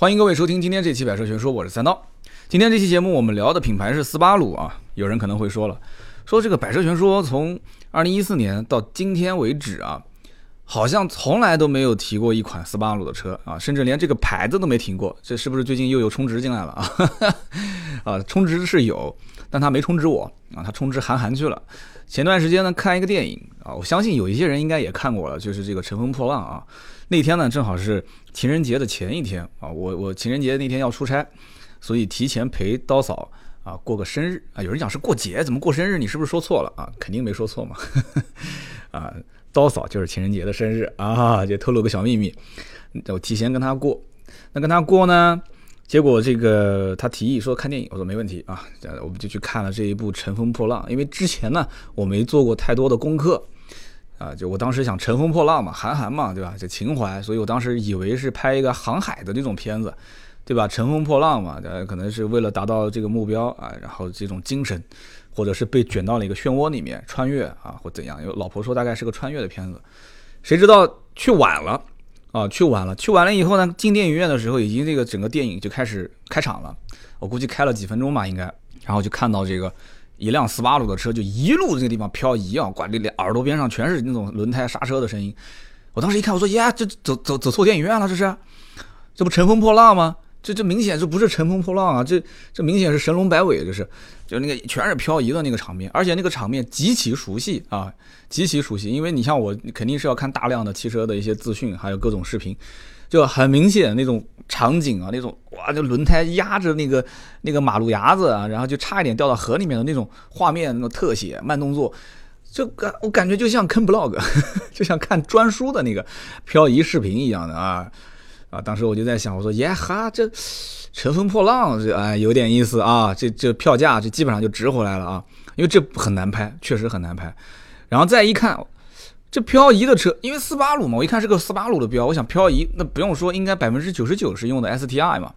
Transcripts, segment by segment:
欢迎各位收听今天这期百车全说，我是三刀。今天这期节目我们聊的品牌是斯巴鲁啊。有人可能会说了，说这个百车全说从二零一四年到今天为止啊，好像从来都没有提过一款斯巴鲁的车啊，甚至连这个牌子都没停过。这是不是最近又有充值进来了啊？啊，充值是有，但他没充值我啊，他充值韩寒去了。前段时间呢，看一个电影啊，我相信有一些人应该也看过了，就是这个《乘风破浪》啊。那天呢，正好是情人节的前一天啊，我我情人节那天要出差，所以提前陪刀嫂啊过个生日啊。有人讲是过节，怎么过生日？你是不是说错了啊？肯定没说错嘛。啊，刀嫂就是情人节的生日啊，就透露个小秘密，我提前跟她过。那跟她过呢，结果这个她提议说看电影，我说没问题啊，我们就去看了这一部《乘风破浪》，因为之前呢我没做过太多的功课。啊，就我当时想乘风破浪嘛，韩寒嘛，对吧？就情怀，所以我当时以为是拍一个航海的这种片子，对吧？乘风破浪嘛，呃，可能是为了达到这个目标啊，然后这种精神，或者是被卷到了一个漩涡里面穿越啊，或怎样？有老婆说大概是个穿越的片子，谁知道去晚了啊？去晚了，去晚了以后呢，进电影院的时候，已经这个整个电影就开始开场了，我估计开了几分钟吧，应该，然后就看到这个。一辆斯巴鲁的车就一路这个地方漂移啊，挂这脸耳朵边上全是那种轮胎刹车的声音。我当时一看，我说呀，这走走走错电影院了，这是，这不乘风破浪吗？这这明显这不是乘风破浪啊，这这明显是神龙摆尾，这是，就那个全是漂移的那个场面，而且那个场面极其熟悉啊，极其熟悉，因为你像我肯定是要看大量的汽车的一些资讯，还有各种视频。就很明显那种场景啊，那种哇，这轮胎压着那个那个马路牙子啊，然后就差一点掉到河里面的那种画面，那种特写慢动作，就感我感觉就像看 blog，就像看专书的那个漂移视频一样的啊啊！当时我就在想，我说耶哈，这乘风破浪这哎有点意思啊，这这票价这基本上就值回来了啊，因为这很难拍，确实很难拍。然后再一看。这漂移的车，因为斯巴鲁嘛，我一看是个斯巴鲁的标，我想漂移，那不用说，应该百分之九十九是用的 STI 嘛。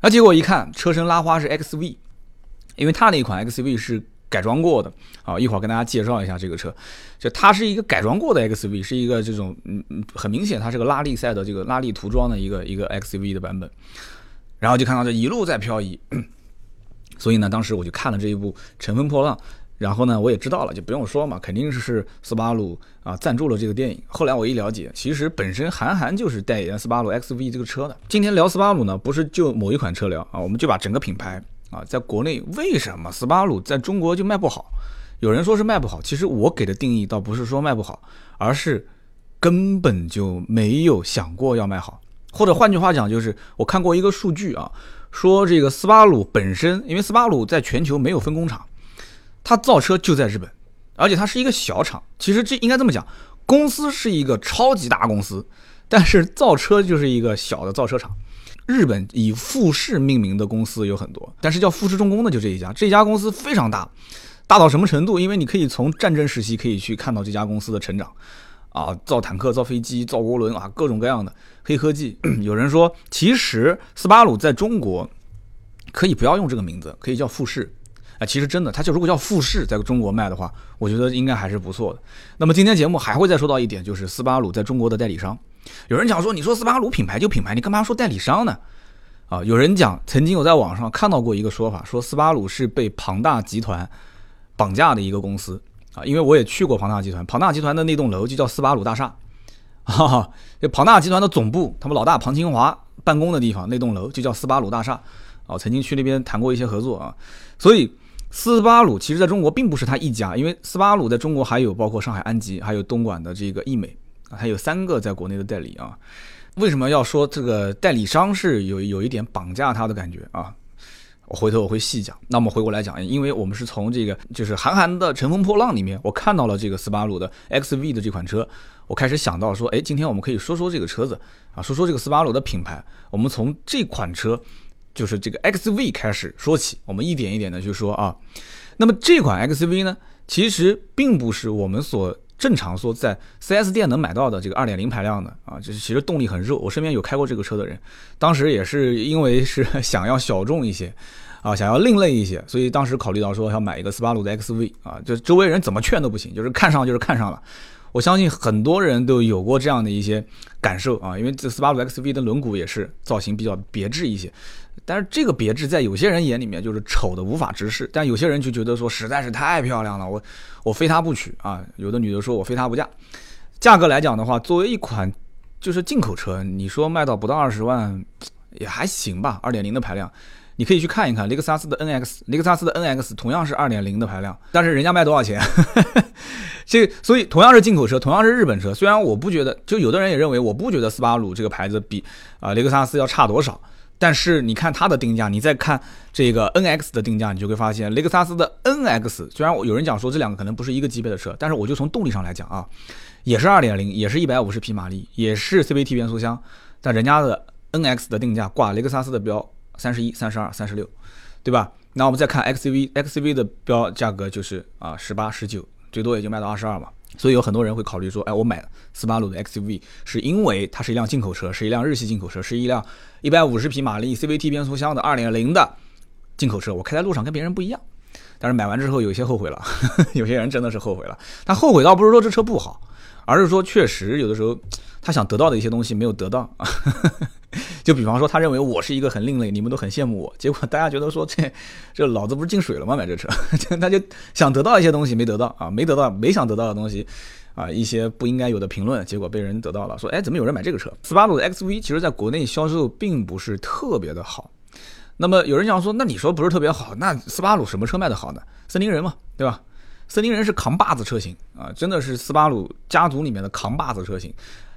那结果一看，车身拉花是 XV，因为它那一款 XV 是改装过的啊。一会儿跟大家介绍一下这个车，就它是一个改装过的 XV，是一个这种嗯嗯，很明显它是个拉力赛的这个拉力涂装的一个一个 XV 的版本。然后就看到这一路在漂移，所以呢，当时我就看了这一部《乘风破浪》。然后呢，我也知道了，就不用说嘛，肯定是斯巴鲁啊赞助了这个电影。后来我一了解，其实本身韩寒就是代言斯巴鲁 XV 这个车的。今天聊斯巴鲁呢，不是就某一款车聊啊，我们就把整个品牌啊，在国内为什么斯巴鲁在中国就卖不好？有人说是卖不好，其实我给的定义倒不是说卖不好，而是根本就没有想过要卖好。或者换句话讲，就是我看过一个数据啊，说这个斯巴鲁本身，因为斯巴鲁在全球没有分工厂。它造车就在日本，而且它是一个小厂。其实这应该这么讲，公司是一个超级大公司，但是造车就是一个小的造车厂。日本以富士命名的公司有很多，但是叫富士重工的就这一家。这家公司非常大，大到什么程度？因为你可以从战争时期可以去看到这家公司的成长，啊，造坦克、造飞机、造涡轮啊，各种各样的黑科技。有人说，其实斯巴鲁在中国可以不要用这个名字，可以叫富士。其实真的，它就如果叫富士在中国卖的话，我觉得应该还是不错的。那么今天节目还会再说到一点，就是斯巴鲁在中国的代理商。有人讲说，你说斯巴鲁品牌就品牌，你干嘛说代理商呢？啊，有人讲，曾经我在网上看到过一个说法，说斯巴鲁是被庞大集团绑架的一个公司啊。因为我也去过庞大集团，庞大集团的那栋楼就叫斯巴鲁大厦，哈哈，这庞大集团的总部，他们老大庞清华办公的地方，那栋楼就叫斯巴鲁大厦。啊，曾经去那边谈过一些合作啊，所以。斯巴鲁其实在中国并不是他一家，因为斯巴鲁在中国还有包括上海安吉，还有东莞的这个易美啊，还有三个在国内的代理啊。为什么要说这个代理商是有有一点绑架他的感觉啊？我回头我会细讲。那么回过来讲，因为我们是从这个就是韩寒的《乘风破浪》里面，我看到了这个斯巴鲁的 XV 的这款车，我开始想到说，哎，今天我们可以说说这个车子啊，说说这个斯巴鲁的品牌。我们从这款车。就是这个 XV 开始说起，我们一点一点的去说啊。那么这款 XV 呢，其实并不是我们所正常说在 4S 店能买到的这个2.0排量的啊，就是其实动力很肉。我身边有开过这个车的人，当时也是因为是 想要小众一些啊，想要另类一些，所以当时考虑到说要买一个斯巴鲁的 XV 啊，就周围人怎么劝都不行，就是看上就是看上了。我相信很多人都有过这样的一些感受啊，因为这斯巴鲁 XV 的轮毂也是造型比较别致一些，但是这个别致在有些人眼里面就是丑的无法直视，但有些人就觉得说实在是太漂亮了，我我非它不娶啊。有的女的说我非它不嫁。价格来讲的话，作为一款就是进口车，你说卖到不到二十万也还行吧，二点零的排量。你可以去看一看雷克萨斯的 NX，雷克萨斯的 NX 同样是二点零的排量，但是人家卖多少钱？这所以同样是进口车，同样是日本车，虽然我不觉得，就有的人也认为我不觉得斯巴鲁这个牌子比啊雷克萨斯要差多少，但是你看它的定价，你再看这个 NX 的定价，你就会发现雷克萨斯的 NX 虽然我有人讲说这两个可能不是一个级别的车，但是我就从动力上来讲啊，也是二点零，也是一百五十匹马力，也是 CVT 变速箱，但人家的 NX 的定价挂雷克萨斯的标。三十一、三十二、三十六，对吧？那我们再看 XCV，XCV 的标价格就是啊十八、十九，最多也就卖到二十二嘛。所以有很多人会考虑说，哎，我买斯巴鲁的 XUV 是因为它是一辆进口车，是一辆日系进口车，是一辆一百五十匹马力 CVT 变速箱的二点零的进口车，我开在路上跟别人不一样。但是买完之后有些后悔了，有些人真的是后悔了。他后悔倒不是说这车不好，而是说确实有的时候他想得到的一些东西没有得到啊。就比方说，他认为我是一个很另类，你们都很羡慕我。结果大家觉得说，这这老子不是进水了吗？买这车，他就想得到一些东西没得到啊，没得到没想得到的东西啊，一些不应该有的评论，结果被人得到了。说，哎，怎么有人买这个车？斯巴鲁的 XV 其实在国内销售并不是特别的好。那么有人讲说，那你说不是特别好，那斯巴鲁什么车卖的好呢？森林人嘛，对吧？森林人是扛把子车型啊，真的是斯巴鲁家族里面的扛把子车型。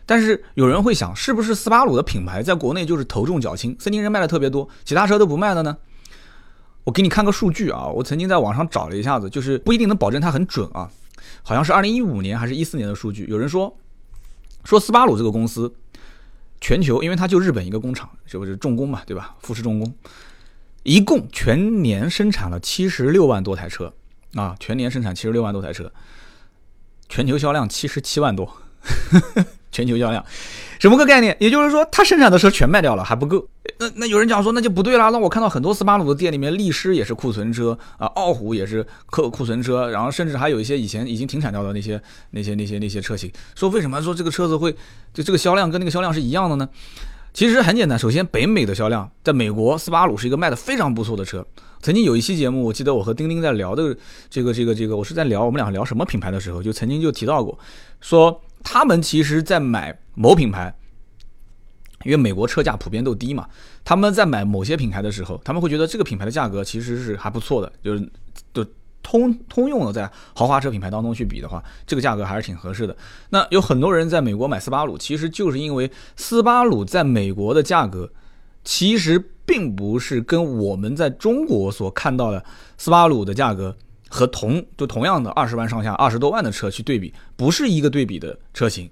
但是有人会想，是不是斯巴鲁的品牌在国内就是头重脚轻，森林人卖的特别多，其他车都不卖了呢？我给你看个数据啊，我曾经在网上找了一下子，就是不一定能保证它很准啊，好像是二零一五年还是一四年的数据。有人说，说斯巴鲁这个公司，全球因为它就日本一个工厂，是不是重工嘛，对吧？富士重工，一共全年生产了七十六万多台车啊，全年生产七十六万多台车，全球销量七十七万多。全球销量，什么个概念？也就是说，他生产的车全卖掉了还不够。那那有人讲说，那就不对了。那我看到很多斯巴鲁的店里面，力狮也是库存车啊，傲虎也是库库存车，然后甚至还有一些以前已经停产掉的那些那些那些那些车型。说为什么说这个车子会就这个销量跟那个销量是一样的呢？其实很简单，首先北美的销量，在美国斯巴鲁是一个卖的非常不错的车。曾经有一期节目，我记得我和丁丁在聊的这个这个这个，我是在聊我们俩聊什么品牌的时候，就曾经就提到过，说。他们其实，在买某品牌，因为美国车价普遍都低嘛，他们在买某些品牌的时候，他们会觉得这个品牌的价格其实是还不错的，就是就通通用的，在豪华车品牌当中去比的话，这个价格还是挺合适的。那有很多人在美国买斯巴鲁，其实就是因为斯巴鲁在美国的价格，其实并不是跟我们在中国所看到的斯巴鲁的价格。和同就同样的二十万上下、二十多万的车去对比，不是一个对比的车型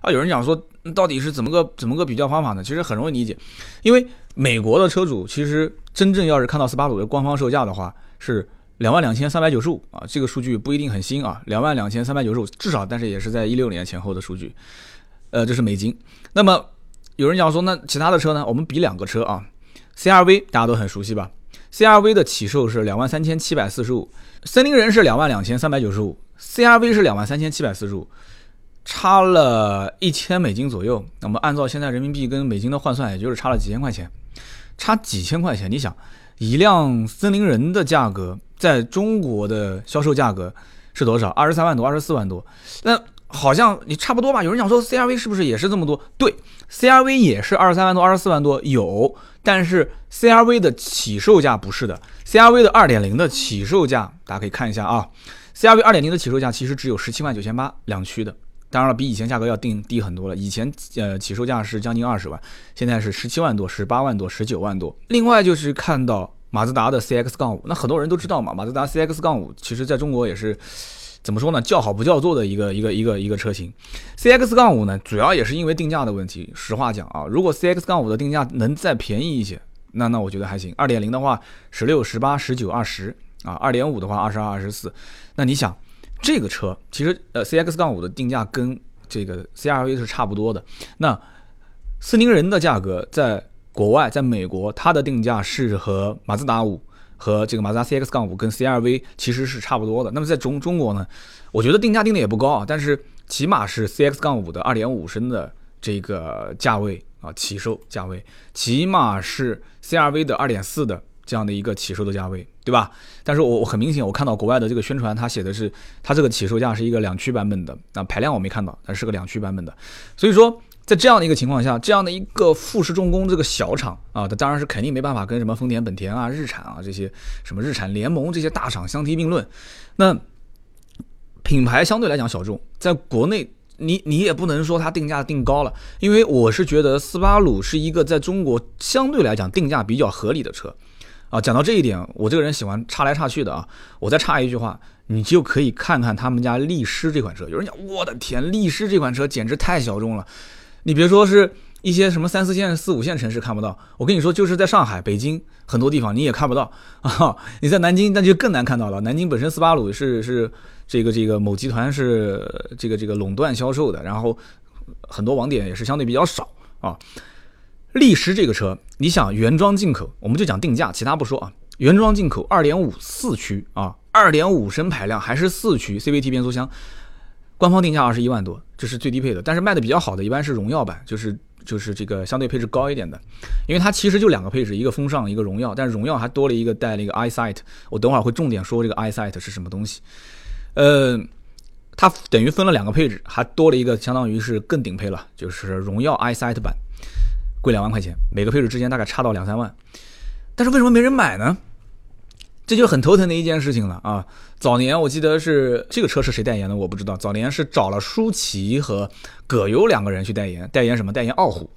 啊。有人讲说，到底是怎么个怎么个比较方法呢？其实很容易理解，因为美国的车主其实真正要是看到斯巴鲁的官方售价的话，是两万两千三百九十五啊。这个数据不一定很新啊，两万两千三百九十五，至少但是也是在一六年前后的数据。呃，这是美金。那么有人讲说，那其他的车呢？我们比两个车啊，CRV 大家都很熟悉吧？CRV 的起售是两万三千七百四十五。森林人是两万两千三百九十五，CRV 是两万三千七百四十五，差了一千美金左右。那么按照现在人民币跟美金的换算，也就是差了几千块钱，差几千块钱。你想，一辆森林人的价格在中国的销售价格是多少？二十三万多，二十四万多。那好像你差不多吧？有人讲说 CRV 是不是也是这么多？对，CRV 也是二十三万多，二十四万多有。但是 CRV 的起售价不是的，CRV 的二点零的起售价，大家可以看一下啊，CRV 二点零的起售价其实只有十七万九千八两驱的，当然了，比以前价格要定低很多了。以前呃起售价是将近二十万，现在是十七万多、十八万多、十九万多。另外就是看到马自达的 CX 杠五，那很多人都知道嘛，马自达 CX 杠五其实在中国也是。怎么说呢？叫好不叫座的一个一个一个一个车型，CX 杠五呢，主要也是因为定价的问题。实话讲啊，如果 CX 杠五的定价能再便宜一些，那那我觉得还行。二点零的话，十六、十八、十九、二十啊；二点五的话，二十二、二十四。那你想，这个车其实呃，CX 杠五的定价跟这个 CRV 是差不多的。那森林人的价格在国外，在美国，它的定价是和马自达五。和这个马自达 CX 杠五跟 CRV 其实是差不多的。那么在中中国呢，我觉得定价定的也不高啊，但是起码是 CX 杠五的二点五升的这个价位啊，起售价位，起码是 CRV 的二点四的这样的一个起售的价位，对吧？但是我我很明显，我看到国外的这个宣传，它写的是它这个起售价是一个两驱版本的，那排量我没看到，但是个两驱版本的，所以说。在这样的一个情况下，这样的一个富士重工这个小厂啊，它当然是肯定没办法跟什么丰田、本田啊、日产啊这些什么日产联盟这些大厂相提并论。那品牌相对来讲小众，在国内你你也不能说它定价定高了，因为我是觉得斯巴鲁是一个在中国相对来讲定价比较合理的车啊。讲到这一点，我这个人喜欢插来插去的啊，我再插一句话，你就可以看看他们家力狮这款车。有人讲，我的天，力狮这款车简直太小众了。你别说是一些什么三四线、四五线城市看不到，我跟你说，就是在上海、北京很多地方你也看不到啊。你在南京那就更难看到了。南京本身斯巴鲁是是这个这个某集团是这个这个垄断销售的，然后很多网点也是相对比较少啊。力狮这个车，你想原装进口，我们就讲定价，其他不说啊。原装进口二点五四驱啊，二点五升排量还是四驱 CVT 变速箱。官方定价二十一万多，这是最低配的，但是卖的比较好的一般是荣耀版，就是就是这个相对配置高一点的，因为它其实就两个配置，一个风尚，一个荣耀，但是荣耀还多了一个带了一个 eyesight，我等会儿会重点说这个 eyesight 是什么东西。呃，它等于分了两个配置，还多了一个相当于是更顶配了，就是荣耀 eyesight 版，贵两万块钱，每个配置之间大概差到两三万，但是为什么没人买呢？这就很头疼的一件事情了啊！早年我记得是这个车是谁代言的，我不知道。早年是找了舒淇和葛优两个人去代言，代言什么？代言傲虎。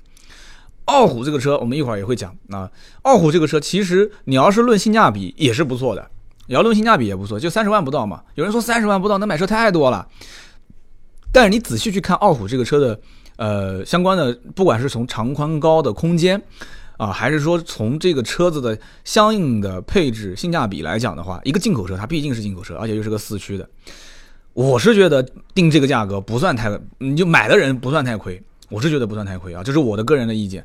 傲虎这个车，我们一会儿也会讲啊。傲虎这个车其实你要是论性价比也是不错的，你要论性价比也不错，就三十万不到嘛。有人说三十万不到能买车太多了，但是你仔细去看傲虎这个车的呃相关的，不管是从长宽高的空间。啊，还是说从这个车子的相应的配置性价比来讲的话，一个进口车它毕竟是进口车，而且又是个四驱的，我是觉得定这个价格不算太，你就买的人不算太亏，我是觉得不算太亏啊，这是我的个人的意见。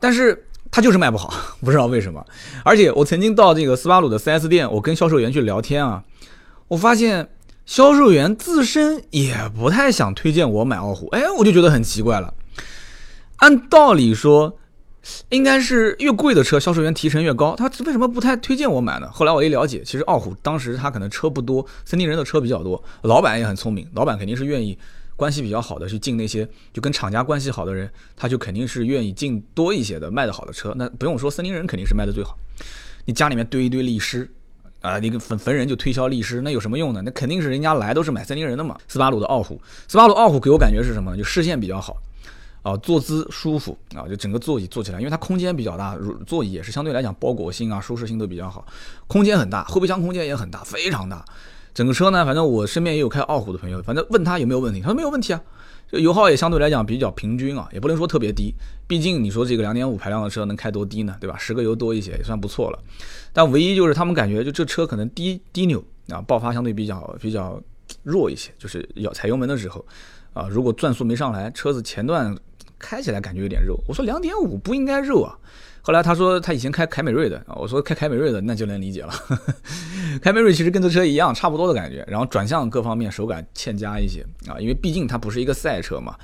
但是它就是卖不好，不知道为什么。而且我曾经到这个斯巴鲁的 4S 店，我跟销售员去聊天啊，我发现销售员自身也不太想推荐我买傲虎，哎，我就觉得很奇怪了。按道理说。应该是越贵的车，销售员提成越高。他为什么不太推荐我买呢？后来我一了解，其实傲虎当时他可能车不多，森林人的车比较多，老板也很聪明，老板肯定是愿意关系比较好的去进那些就跟厂家关系好的人，他就肯定是愿意进多一些的卖的好的车。那不用说，森林人肯定是卖的最好。你家里面堆一堆律师啊，你个逢逢人就推销力狮，那有什么用呢？那肯定是人家来都是买森林人的嘛。斯巴鲁的傲虎，斯巴鲁傲虎给我感觉是什么？就视线比较好。啊，坐姿舒服啊，就整个座椅坐起来，因为它空间比较大，座椅也是相对来讲包裹性啊、舒适性都比较好，空间很大，后备箱空间也很大，非常大。整个车呢，反正我身边也有开傲虎的朋友，反正问他有没有问题，他说没有问题啊，这油耗也相对来讲比较平均啊，也不能说特别低，毕竟你说这个两点五排量的车能开多低呢，对吧？十个油多一些也算不错了。但唯一就是他们感觉就这车可能低低扭啊，爆发相对比较比较弱一些，就是要踩油门的时候啊，如果转速没上来，车子前段。开起来感觉有点肉，我说两点五不应该肉啊。后来他说他以前开凯美瑞的啊，我说开凯美瑞的那就能理解了。凯美瑞其实跟这车一样，差不多的感觉，然后转向各方面手感欠佳一些啊，因为毕竟它不是一个赛车嘛。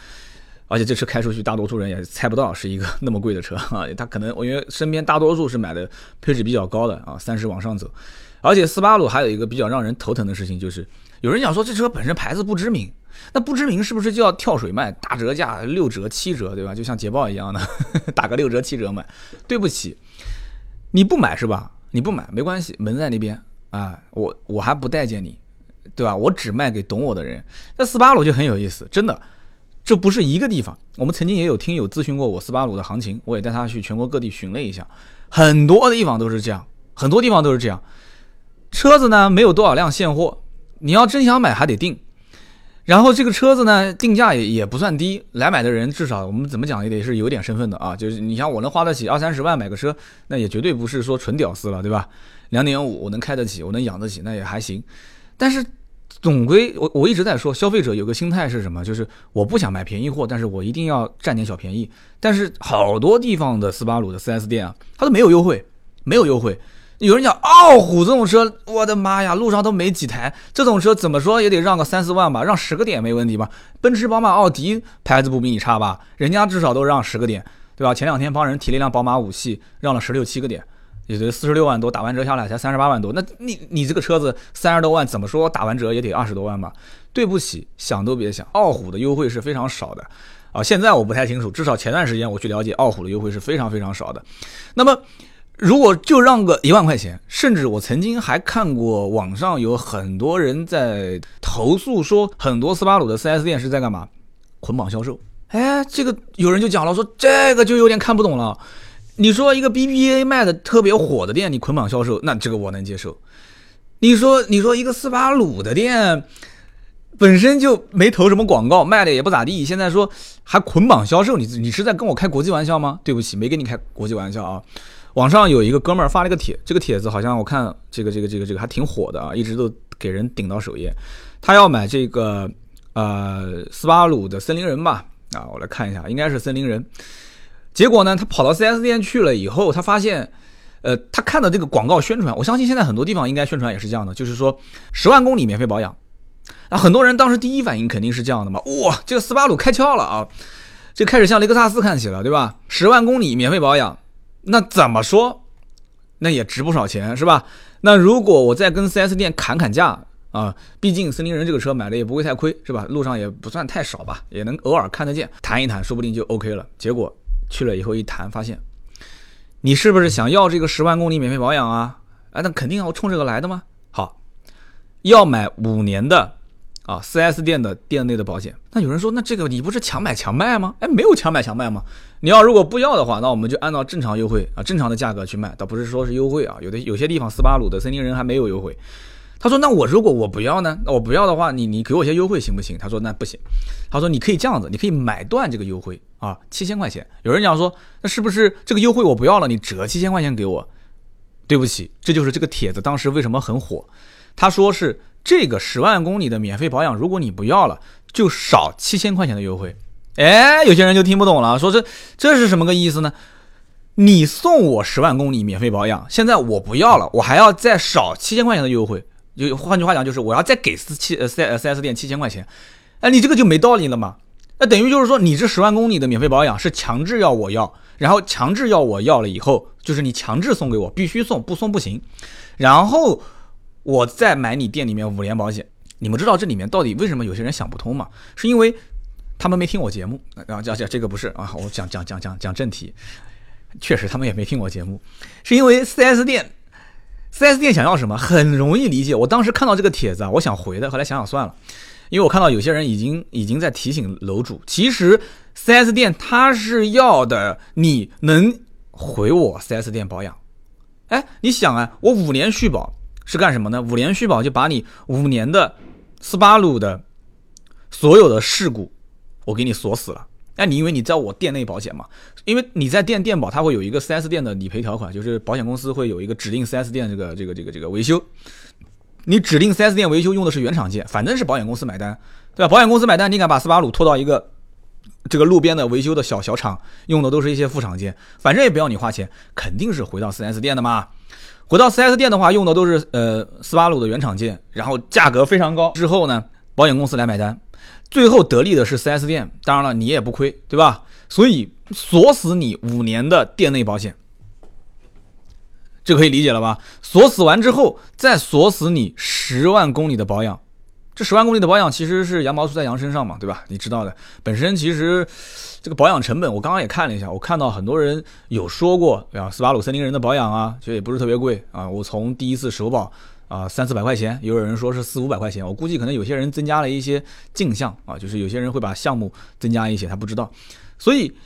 而且这车开出去，大多数人也猜不到是一个那么贵的车啊。他可能我因为身边大多数是买的配置比较高的啊，三十往上走。而且斯巴鲁还有一个比较让人头疼的事情，就是有人讲说这车本身牌子不知名。那不知名是不是就要跳水卖大折价六折七折对吧？就像捷豹一样的 打个六折七折卖。对不起，你不买是吧？你不买没关系，门在那边啊，我我还不待见你，对吧？我只卖给懂我的人。那斯巴鲁就很有意思，真的，这不是一个地方。我们曾经也有听友咨询过我斯巴鲁的行情，我也带他去全国各地询了一下，很多地方都是这样，很多地方都是这样。车子呢没有多少辆现货，你要真想买还得定。然后这个车子呢，定价也也不算低，来买的人至少我们怎么讲也得是有点身份的啊。就是你像我能花得起二三十万买个车，那也绝对不是说纯屌丝了，对吧？两点五我能开得起，我能养得起，那也还行。但是总归我我一直在说，消费者有个心态是什么？就是我不想买便宜货，但是我一定要占点小便宜。但是好多地方的斯巴鲁的 4S 店啊，它都没有优惠，没有优惠。有人讲傲虎这种车，我的妈呀，路上都没几台，这种车怎么说也得让个三四万吧，让十个点没问题吧？奔驰、宝马、奥迪牌子不比你差吧？人家至少都让十个点，对吧？前两天帮人提了一辆宝马五系，让了十六七个点，也就四十六万多，打完折下来才三十八万多。那你你这个车子三十多万，怎么说打完折也得二十多万吧？对不起，想都别想，傲虎的优惠是非常少的啊！现在我不太清楚，至少前段时间我去了解，傲虎的优惠是非常非常少的。那么。如果就让个一万块钱，甚至我曾经还看过网上有很多人在投诉说，很多斯巴鲁的 4S 店是在干嘛？捆绑销售。哎，这个有人就讲了，说这个就有点看不懂了。你说一个 BBA 卖的特别火的店，你捆绑销售，那这个我能接受。你说你说一个斯巴鲁的店本身就没投什么广告，卖的也不咋地，现在说还捆绑销售，你你是在跟我开国际玩笑吗？对不起，没跟你开国际玩笑啊。网上有一个哥们儿发了一个帖，这个帖子好像我看这个这个这个这个还挺火的啊，一直都给人顶到首页。他要买这个呃斯巴鲁的森林人吧？啊，我来看一下，应该是森林人。结果呢，他跑到 4S 店去了以后，他发现，呃，他看的这个广告宣传，我相信现在很多地方应该宣传也是这样的，就是说十万公里免费保养。啊，很多人当时第一反应肯定是这样的嘛，哇，这个斯巴鲁开窍了啊，这开始向雷克萨斯看齐了，对吧？十万公里免费保养。那怎么说，那也值不少钱，是吧？那如果我再跟 4S 店砍砍价啊，毕竟森林人这个车买的也不会太亏，是吧？路上也不算太少吧，也能偶尔看得见，谈一谈，说不定就 OK 了。结果去了以后一谈，发现你是不是想要这个十万公里免费保养啊？哎，那肯定要冲这个来的吗？好，要买五年的。啊，4S 店的店内的保险，那有人说，那这个你不是强买强卖吗？哎，没有强买强卖吗？你要如果不要的话，那我们就按照正常优惠啊，正常的价格去卖，倒不是说是优惠啊。有的有些地方斯巴鲁的森林人还没有优惠。他说，那我如果我不要呢？那我不要的话，你你给我些优惠行不行？他说那不行。他说你可以这样子，你可以买断这个优惠啊，七千块钱。有人讲说，那是不是这个优惠我不要了，你折七千块钱给我？对不起，这就是这个帖子当时为什么很火。他说是。这个十万公里的免费保养，如果你不要了，就少七千块钱的优惠。哎，有些人就听不懂了，说这这是什么个意思呢？你送我十万公里免费保养，现在我不要了，我还要再少七千块钱的优惠。就换句话讲，就是我要再给四七呃四四 S 店七千块钱。哎，你这个就没道理了嘛？那等于就是说，你这十万公里的免费保养是强制要我要，然后强制要我要了以后，就是你强制送给我，必须送，不送不行。然后。我再买你店里面五年保险，你们知道这里面到底为什么有些人想不通吗？是因为他们没听我节目，然后讲讲这个不是啊，我讲讲讲讲讲正题，确实他们也没听我节目，是因为 4S 店，4S 店想要什么很容易理解。我当时看到这个帖子啊，我想回的，后来想想算了，因为我看到有些人已经已经在提醒楼主，其实 4S 店他是要的你能回我 4S 店保养。哎，你想啊，我五年续保。是干什么呢？五年续保就把你五年的斯巴鲁的所有的事故，我给你锁死了。那你因为你在我店内保险嘛，因为你在店店保，它会有一个 4S 店的理赔条款，就是保险公司会有一个指定 4S 店这个这个这个这个维修。你指定 4S 店维修用的是原厂件，反正是保险公司买单，对吧？保险公司买单，你敢把斯巴鲁拖到一个这个路边的维修的小小厂，用的都是一些副厂件，反正也不要你花钱，肯定是回到 4S 店的嘛。回到 4S 店的话，用的都是呃斯巴鲁的原厂件，然后价格非常高。之后呢，保险公司来买单，最后得利的是 4S 店。当然了，你也不亏，对吧？所以锁死你五年的店内保险，这可以理解了吧？锁死完之后，再锁死你十万公里的保养。这十万公里的保养其实是羊毛出在羊身上嘛，对吧？你知道的，本身其实。这个保养成本，我刚刚也看了一下，我看到很多人有说过，对吧，斯巴鲁森林人的保养啊，其实也不是特别贵啊。我从第一次首保啊，三四百块钱，也有人说是四五百块钱，我估计可能有些人增加了一些镜像啊，就是有些人会把项目增加一些，他不知道。所以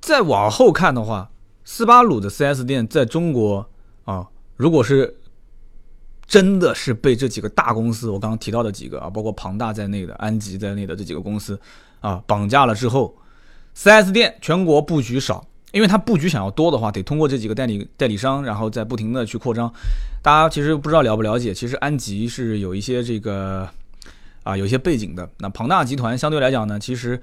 再往后看的话，斯巴鲁的 4S 店在中国啊，如果是真的是被这几个大公司，我刚刚提到的几个啊，包括庞大在内的、安吉在内的这几个公司啊，绑架了之后。4S 店全国布局少，因为它布局想要多的话，得通过这几个代理代理商，然后再不停的去扩张。大家其实不知道了不了解，其实安吉是有一些这个啊有一些背景的。那庞大集团相对来讲呢，其实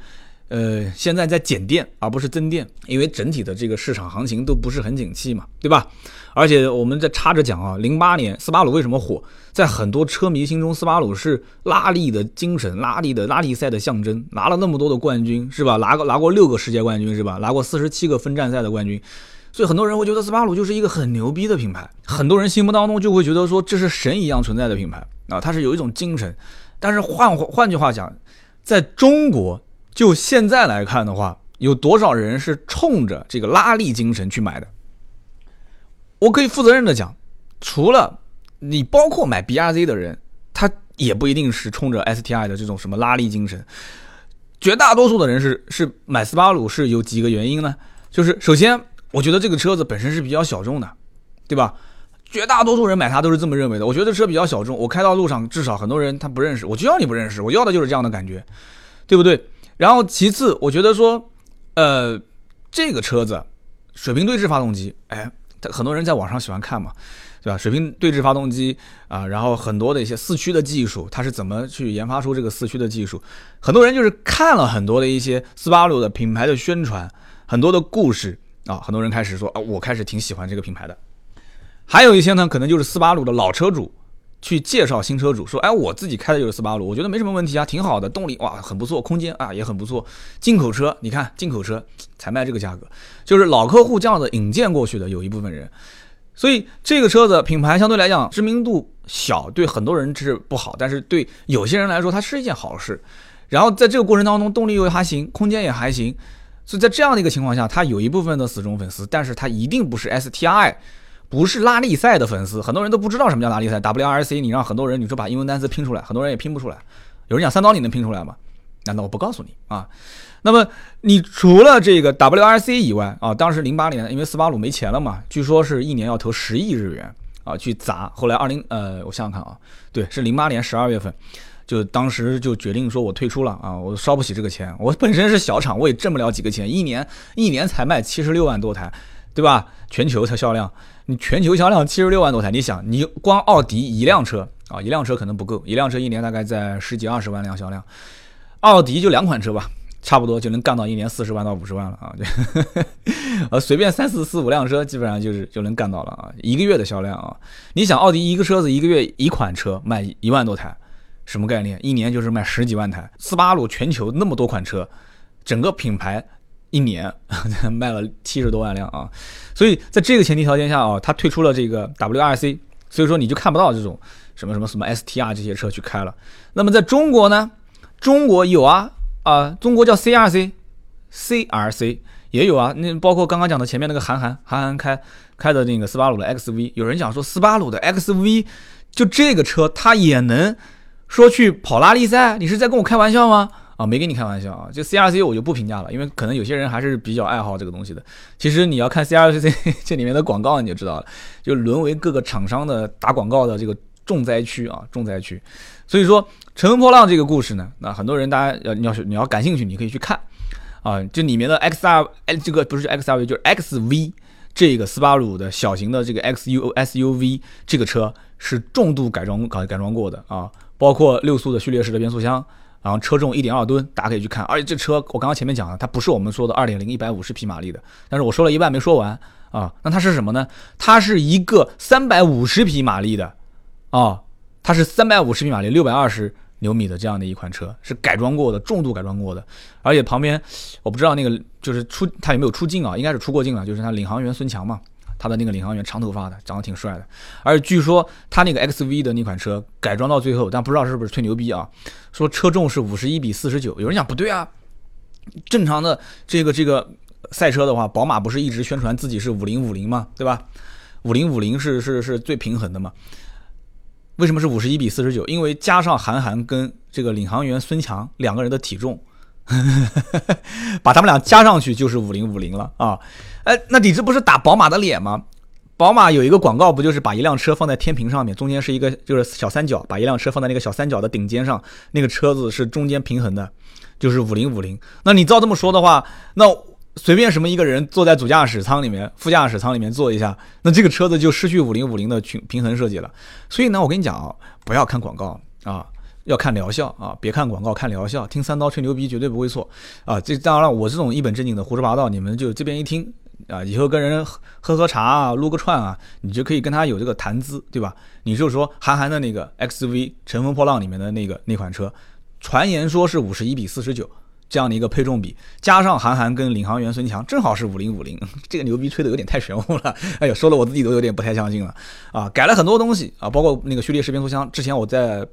呃，现在在减电而不是增电，因为整体的这个市场行情都不是很景气嘛，对吧？而且我们在插着讲啊，零八年斯巴鲁为什么火？在很多车迷心中，斯巴鲁是拉力的精神，拉力的拉力赛的象征，拿了那么多的冠军，是吧？拿过拿过六个世界冠军，是吧？拿过四十七个分站赛的冠军，所以很多人会觉得斯巴鲁就是一个很牛逼的品牌，很多人心目当中就会觉得说这是神一样存在的品牌啊，它是有一种精神。但是换换句话讲，在中国。就现在来看的话，有多少人是冲着这个拉力精神去买的？我可以负责任的讲，除了你，包括买 B R Z 的人，他也不一定是冲着 S T I 的这种什么拉力精神。绝大多数的人是是买斯巴鲁是有几个原因呢？就是首先，我觉得这个车子本身是比较小众的，对吧？绝大多数人买它都是这么认为的。我觉得车比较小众，我开到路上，至少很多人他不认识，我就要你不认识，我要的就是这样的感觉，对不对？然后其次，我觉得说，呃，这个车子水平对置发动机，哎，很多人在网上喜欢看嘛，对吧？水平对置发动机啊，然后很多的一些四驱的技术，它是怎么去研发出这个四驱的技术？很多人就是看了很多的一些斯巴鲁的品牌的宣传，很多的故事啊，很多人开始说啊，我开始挺喜欢这个品牌的。还有一些呢，可能就是斯巴鲁的老车主。去介绍新车主说，哎，我自己开的就是斯巴鲁，我觉得没什么问题啊，挺好的，动力哇很不错，空间啊也很不错，进口车，你看进口车才卖这个价格，就是老客户这样子引荐过去的有一部分人，所以这个车子品牌相对来讲知名度小，对很多人是不好，但是对有些人来说它是一件好事。然后在这个过程当中，动力又还行，空间也还行，所以在这样的一个情况下，它有一部分的死忠粉丝，但是它一定不是 STI。不是拉力赛的粉丝，很多人都不知道什么叫拉力赛。WRC，你让很多人，你说把英文单词拼出来，很多人也拼不出来。有人讲三刀，你能拼出来吗？难道我不告诉你啊？那么你除了这个 WRC 以外啊，当时零八年因为斯巴鲁没钱了嘛，据说是一年要投十亿日元啊去砸。后来二零呃，我想想看啊，对，是零八年十二月份，就当时就决定说我退出了啊，我烧不起这个钱。我本身是小厂，我也挣不了几个钱，一年一年才卖七十六万多台，对吧？全球才销量。你全球销量七十六万多台，你想，你光奥迪一辆车啊，一辆车可能不够，一辆车一年大概在十几二十万辆销量，奥迪就两款车吧，差不多就能干到一年四十万到五十万了啊，就，呃，随便三四四五辆车，基本上就是就能干到了啊，一个月的销量啊，你想，奥迪一个车子一个月一款车卖一万多台，什么概念？一年就是卖十几万台，斯巴鲁全球那么多款车，整个品牌。一年 卖了七十多万辆啊，所以在这个前提条件下啊，他退出了这个 WRC，所以说你就看不到这种什么什么什么 STR 这些车去开了。那么在中国呢，中国有啊啊，中国叫 CRC，CRC 也有啊。那包括刚刚讲的前面那个韩寒，韩寒开开的那个斯巴鲁的 XV，有人讲说斯巴鲁的 XV 就这个车，它也能说去跑拉力赛，你是在跟我开玩笑吗？啊，没跟你开玩笑啊！就 C R C 我就不评价了，因为可能有些人还是比较爱好这个东西的。其实你要看 C R C 这里面的广告，你就知道了，就沦为各个厂商的打广告的这个重灾区啊，重灾区。所以说，乘风破浪这个故事呢，那很多人大家要你要是你要感兴趣，你可以去看啊。这里面的 X R，这个不是 X R V，就是 X V 这个斯巴鲁的小型的这个 X U S U V 这个车是重度改装改改装过的啊，包括六速的序列式的变速箱。然后车重一点二吨，大家可以去看。而且这车我刚刚前面讲了，它不是我们说的二点零一百五十匹马力的。但是我说了一半没说完啊，那它是什么呢？它是一个三百五十匹马力的啊，它是三百五十匹马力，六百二十牛米的这样的一款车，是改装过的，重度改装过的。而且旁边我不知道那个就是出它有没有出镜啊？应该是出过镜了，就是它领航员孙强嘛。他的那个领航员长头发的，长得挺帅的，而据说他那个 XV 的那款车改装到最后，但不知道是不是吹牛逼啊？说车重是五十一比四十九，有人讲不对啊，正常的这个这个赛车的话，宝马不是一直宣传自己是五零五零吗？对吧？五零五零是是是最平衡的嘛？为什么是五十一比四十九？因为加上韩寒跟这个领航员孙强两个人的体重。把他们俩加上去就是五零五零了啊！哎，那你这不是打宝马的脸吗？宝马有一个广告，不就是把一辆车放在天平上面，中间是一个就是小三角，把一辆车放在那个小三角的顶尖上，那个车子是中间平衡的，就是五零五零。那你照这么说的话，那随便什么一个人坐在主驾驶舱里面、副驾驶舱里面坐一下，那这个车子就失去五零五零的平平衡设计了。所以呢，我跟你讲啊，不要看广告啊。要看疗效啊，别看广告，看疗效。听三刀吹牛逼绝对不会错啊！这当然了，我这种一本正经的胡说八道，你们就这边一听啊，以后跟人喝喝茶啊，撸个串啊，你就可以跟他有这个谈资，对吧？你就说韩寒的那个 XV 乘风破浪里面的那个那款车，传言说是五十一比四十九。这样的一个配重比，加上韩寒跟领航员孙强正好是五零五零，这个牛逼吹的有点太玄乎了。哎呀，说的我自己都有点不太相信了啊！改了很多东西啊，包括那个序列式变速箱。之前我在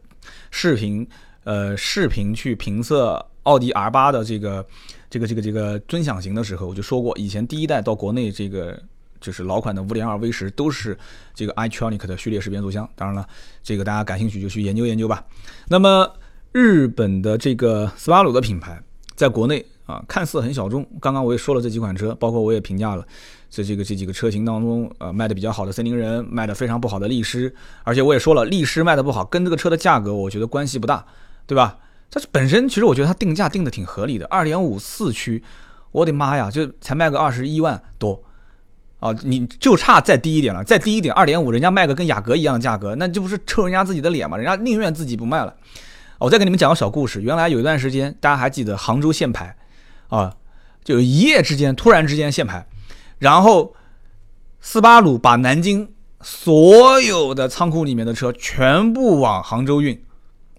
视频呃视频去评测奥迪 R 八的这个这个这个这个尊享型的时候，我就说过，以前第一代到国内这个就是老款的五点二 V 十都是这个 iTronic 的序列式变速箱。当然了，这个大家感兴趣就去研究研究吧。那么日本的这个斯巴鲁的品牌。在国内啊，看似很小众。刚刚我也说了这几款车，包括我也评价了，这这个这几个车型当中，呃，卖的比较好的森林人，卖的非常不好的力狮。而且我也说了，力狮卖的不好，跟这个车的价格我觉得关系不大，对吧？它本身其实我觉得它定价定的挺合理的，二点五四驱，我的妈呀，就才卖个二十一万多啊！你就差再低一点了，再低一点，二点五，人家卖个跟雅阁一样的价格，那这不是抽人家自己的脸吗？人家宁愿自己不卖了。我再给你们讲个小故事。原来有一段时间，大家还记得杭州限牌，啊，就一夜之间突然之间限牌，然后斯巴鲁把南京所有的仓库里面的车全部往杭州运。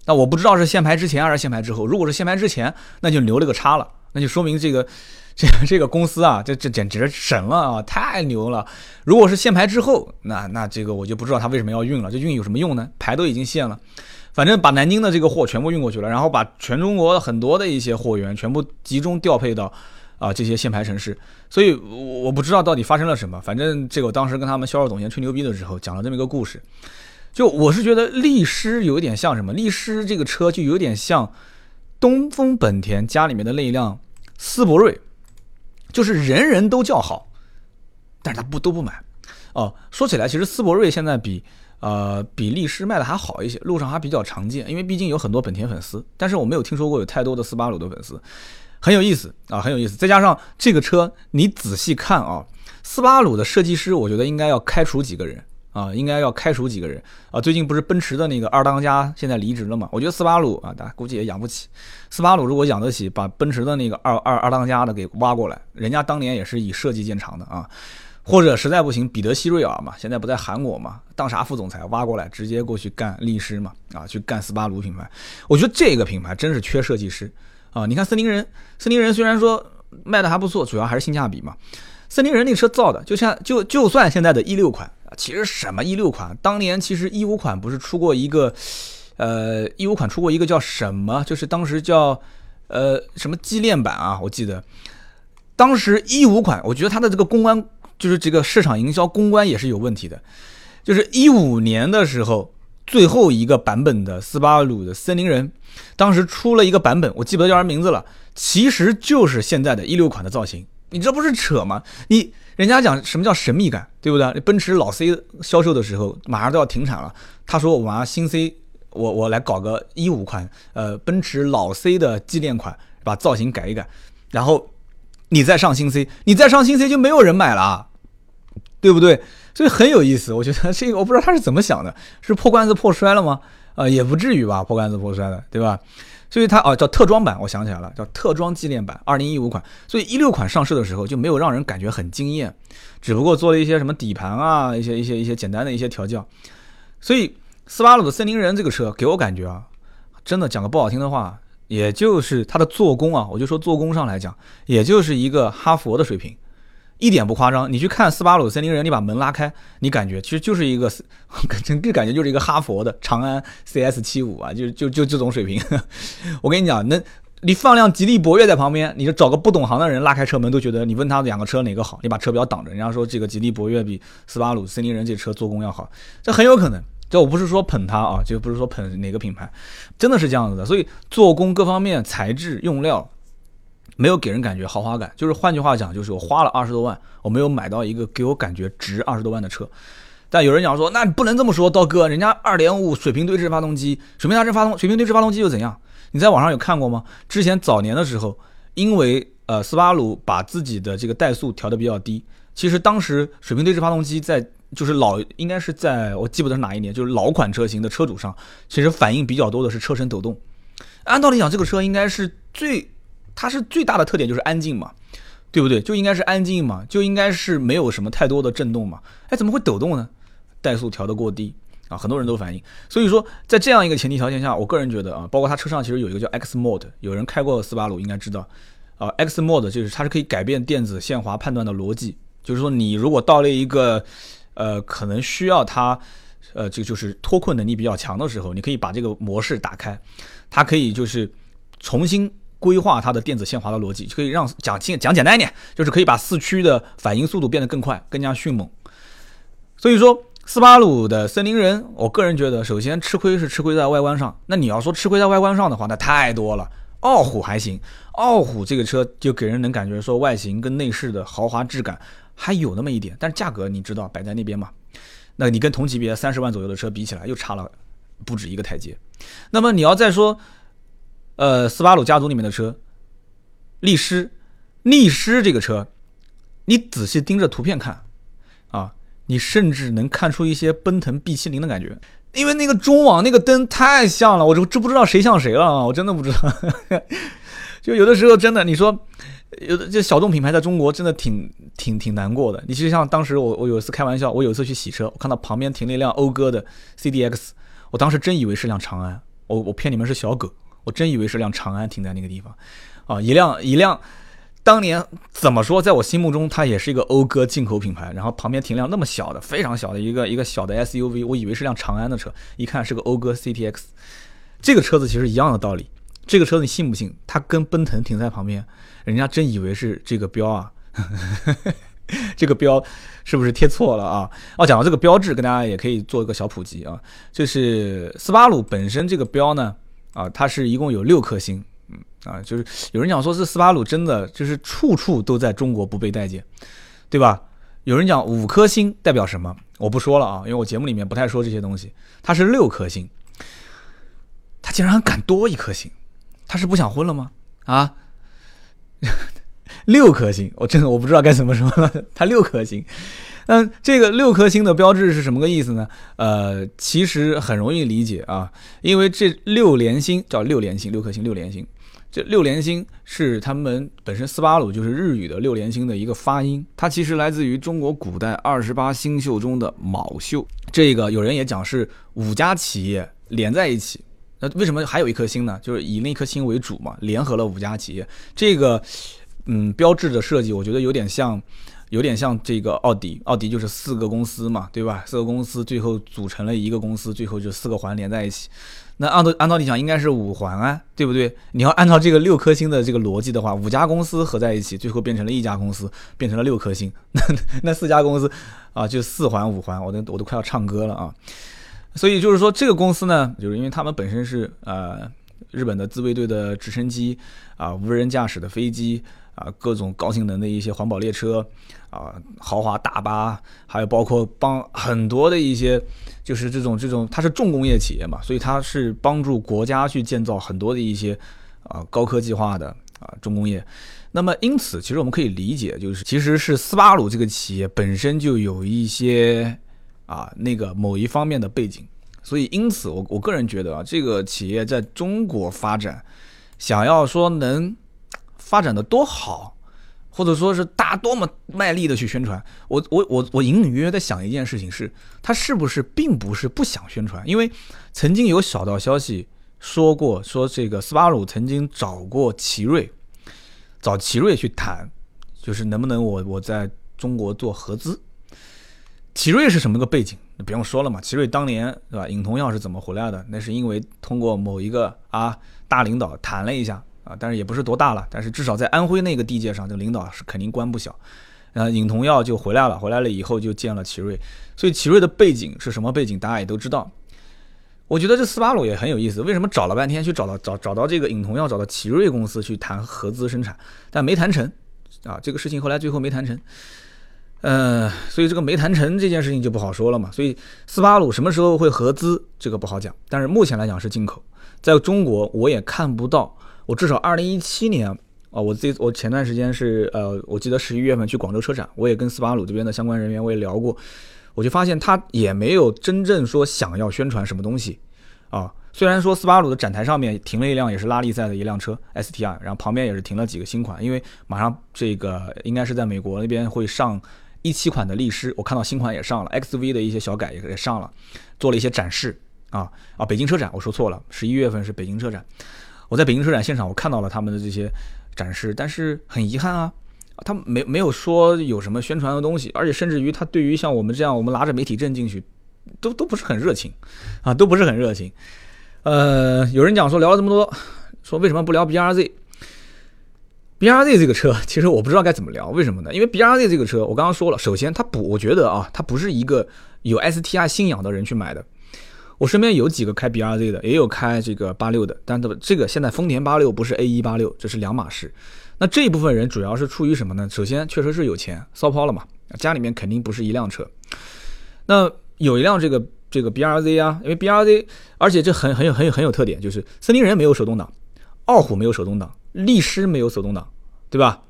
那我不知道是限牌之前还是限牌之后。如果是限牌之前，那就留了个叉了，那就说明这个这这个公司啊，这这简直神了啊，太牛了。如果是限牌之后，那那这个我就不知道他为什么要运了。这运有什么用呢？牌都已经限了。反正把南京的这个货全部运过去了，然后把全中国很多的一些货源全部集中调配到啊这些限牌城市，所以我不知道到底发生了什么。反正这个我当时跟他们销售总监吹牛逼的时候讲了这么一个故事，就我是觉得力狮有点像什么？力狮这个车就有点像东风本田家里面的那一辆思铂睿，就是人人都叫好，但是他不都不买。哦，说起来，其实思铂睿现在比。呃，比利时卖的还好一些，路上还比较常见，因为毕竟有很多本田粉丝。但是我没有听说过有太多的斯巴鲁的粉丝，很有意思啊，很有意思。再加上这个车，你仔细看啊，斯巴鲁的设计师，我觉得应该要开除几个人啊，应该要开除几个人啊。最近不是奔驰的那个二当家现在离职了嘛？我觉得斯巴鲁啊，大家估计也养不起。斯巴鲁如果养得起，把奔驰的那个二二二当家的给挖过来，人家当年也是以设计见长的啊。或者实在不行，彼得希瑞尔嘛，现在不在韩国嘛，当啥副总裁挖过来，直接过去干律师嘛，啊，去干斯巴鲁品牌。我觉得这个品牌真是缺设计师啊！你看森林人，森林人虽然说卖的还不错，主要还是性价比嘛。森林人那车造的，就像就就算现在的一六款啊，其实什么一六款，当年其实一五款不是出过一个，呃，一五款出过一个叫什么，就是当时叫呃什么纪念版啊，我记得当时一五款，我觉得它的这个公关。就是这个市场营销公关也是有问题的，就是一五年的时候，最后一个版本的斯巴鲁的森林人，当时出了一个版本，我记不得叫什么名字了，其实就是现在的一六款的造型，你这不是扯吗？你人家讲什么叫神秘感，对不对？奔驰老 C 销售的时候马上都要停产了，他说我马上新 C，我我来搞个一五款，呃，奔驰老 C 的纪念款，把造型改一改，然后你再上新 C，你再上新 C 就没有人买了。对不对？所以很有意思，我觉得 这个我不知道他是怎么想的，是破罐子破摔了吗？啊，也不至于吧，破罐子破摔的，对吧？所以它哦叫特装版，我想起来了，叫特装纪念版，二零一五款。所以一六款上市的时候就没有让人感觉很惊艳，只不过做了一些什么底盘啊，一些一些一些简单的一些调教。所以斯巴鲁的森林人这个车给我感觉啊，真的讲个不好听的话，也就是它的做工啊，我就说做工上来讲，也就是一个哈佛的水平。一点不夸张，你去看斯巴鲁森林人，你把门拉开，你感觉其实就是一个，就感觉就是一个哈佛的长安 CS 七五啊，就就就这种水平。我跟你讲，那你放辆吉利博越在旁边，你就找个不懂行的人拉开车门都觉得，你问他两个车哪个好，你把车标挡着，人家说这个吉利博越比斯巴鲁森林人这车做工要好，这很有可能。这我不是说捧它啊，就不是说捧哪个品牌，真的是这样子的。所以做工各方面、材质、用料。没有给人感觉豪华感，就是换句话讲，就是我花了二十多万，我没有买到一个给我感觉值二十多万的车。但有人讲说，那不能这么说，刀哥，人家二点五水平对置发动机，水平对置发动，水平对置发动机又怎样？你在网上有看过吗？之前早年的时候，因为呃斯巴鲁把自己的这个怠速调的比较低，其实当时水平对置发动机在就是老应该是在我记不得是哪一年，就是老款车型的车主上，其实反映比较多的是车身抖动。按道理讲，这个车应该是最，它是最大的特点就是安静嘛，对不对？就应该是安静嘛，就应该是没有什么太多的震动嘛。哎，怎么会抖动呢？怠速调得过低啊，很多人都反映。所以说，在这样一个前提条件下，我个人觉得啊，包括它车上其实有一个叫 X Mode，有人开过斯巴鲁应该知道啊，X Mode 就是它是可以改变电子限滑判断的逻辑，就是说你如果到了一个呃可能需要它呃这个就是脱困能力比较强的时候，你可以把这个模式打开。它可以就是重新规划它的电子限滑的逻辑，就可以让讲清讲简单一点，就是可以把四驱的反应速度变得更快、更加迅猛。所以说，斯巴鲁的森林人，我个人觉得，首先吃亏是吃亏在外观上。那你要说吃亏在外观上的话，那太多了。傲虎还行，傲虎这个车就给人能感觉说外形跟内饰的豪华质感还有那么一点，但是价格你知道摆在那边嘛？那你跟同级别三十万左右的车比起来，又差了。不止一个台阶，那么你要再说，呃，斯巴鲁家族里面的车，力狮，力狮这个车，你仔细盯着图片看，啊，你甚至能看出一些奔腾 B 七零的感觉，因为那个中网那个灯太像了，我就知不知道谁像谁了啊，我真的不知道，就有的时候真的，你说有的这小众品牌在中国真的挺挺挺难过的，你就像当时我我有一次开玩笑，我有一次去洗车，我看到旁边停了一辆讴歌的 CDX。我当时真以为是辆长安，我我骗你们是小狗，我真以为是辆长安停在那个地方，啊，一辆一辆，当年怎么说，在我心目中它也是一个讴歌进口品牌，然后旁边停辆那么小的，非常小的一个一个小的 SUV，我以为是辆长安的车，一看是个讴歌 CTX，这个车子其实一样的道理，这个车子你信不信？它跟奔腾停在旁边，人家真以为是这个标啊。这个标是不是贴错了啊？哦，讲到这个标志，跟大家也可以做一个小普及啊。就是斯巴鲁本身这个标呢，啊，它是一共有六颗星，嗯啊，就是有人讲说是斯巴鲁真的就是处处都在中国不被待见，对吧？有人讲五颗星代表什么？我不说了啊，因为我节目里面不太说这些东西。它是六颗星，他竟然还敢多一颗星，他是不想混了吗？啊？六颗星，我真的我不知道该怎么说了。它六颗星，嗯，这个六颗星的标志是什么个意思呢？呃，其实很容易理解啊，因为这六连星叫六连星，六颗星，六连星。这六连星是他们本身斯巴鲁就是日语的六连星的一个发音，它其实来自于中国古代二十八星宿中的卯宿。这个有人也讲是五家企业连在一起，那为什么还有一颗星呢？就是以那颗星为主嘛，联合了五家企业，这个。嗯，标志的设计我觉得有点像，有点像这个奥迪。奥迪就是四个公司嘛，对吧？四个公司最后组成了一个公司，最后就四个环连在一起。那按照按道理讲应该是五环啊，对不对？你要按照这个六颗星的这个逻辑的话，五家公司合在一起，最后变成了一家公司，变成了六颗星。那那四家公司啊，就四环五环，我都我都快要唱歌了啊。所以就是说，这个公司呢，就是因为他们本身是呃日本的自卫队的直升机啊，无人驾驶的飞机。啊，各种高性能的一些环保列车，啊，豪华大巴，还有包括帮很多的一些，就是这种这种，它是重工业企业嘛，所以它是帮助国家去建造很多的一些啊高科技化的啊重工业。那么因此，其实我们可以理解，就是其实是斯巴鲁这个企业本身就有一些啊那个某一方面的背景，所以因此我我个人觉得啊，这个企业在中国发展，想要说能。发展的多好，或者说是大多么卖力的去宣传，我我我我隐隐约约在想一件事情是，他是不是并不是不想宣传？因为曾经有小道消息说过，说这个斯巴鲁曾经找过奇瑞，找奇瑞去谈，就是能不能我我在中国做合资。奇瑞是什么个背景？那不用说了嘛，奇瑞当年对吧？尹同耀是怎么回来的？那是因为通过某一个啊大领导谈了一下。啊，但是也不是多大了，但是至少在安徽那个地界上，这个领导是肯定官不小。然后尹同耀就回来了，回来了以后就见了奇瑞，所以奇瑞的背景是什么背景，大家也都知道。我觉得这斯巴鲁也很有意思，为什么找了半天去找到找找到这个尹同耀，找到奇瑞公司去谈合资生产，但没谈成啊，这个事情后来最后没谈成。呃，所以这个没谈成这件事情就不好说了嘛。所以斯巴鲁什么时候会合资，这个不好讲。但是目前来讲是进口，在中国我也看不到。我至少二零一七年啊，我这我前段时间是呃，我记得十一月份去广州车展，我也跟斯巴鲁这边的相关人员我也聊过，我就发现他也没有真正说想要宣传什么东西啊。虽然说斯巴鲁的展台上面停了一辆也是拉力赛的一辆车 STI，然后旁边也是停了几个新款，因为马上这个应该是在美国那边会上一七款的力狮，我看到新款也上了，XV 的一些小改也也上了，做了一些展示啊啊，北京车展我说错了，十一月份是北京车展，我在北京车展现场我看到了他们的这些展示，但是很遗憾啊，他没没有说有什么宣传的东西，而且甚至于他对于像我们这样我们拿着媒体证进去，都都不是很热情啊，都不是很热情。呃，有人讲说聊了这么多，说为什么不聊 B R Z？B R Z 这个车，其实我不知道该怎么聊，为什么呢？因为 B R Z 这个车，我刚刚说了，首先它不，我觉得啊，它不是一个有 S T I 信仰的人去买的。我身边有几个开 B R Z 的，也有开这个八六的，但这这个现在丰田八六不是 A 一八六，这是两码事。那这一部分人主要是出于什么呢？首先确实是有钱，骚抛了嘛，家里面肯定不是一辆车。那有一辆这个。这个 B R Z 啊，因为 B R Z，而且这很很有很有很有特点，就是森林人没有手动挡，傲虎没有手动挡，力狮没有手动挡，对吧？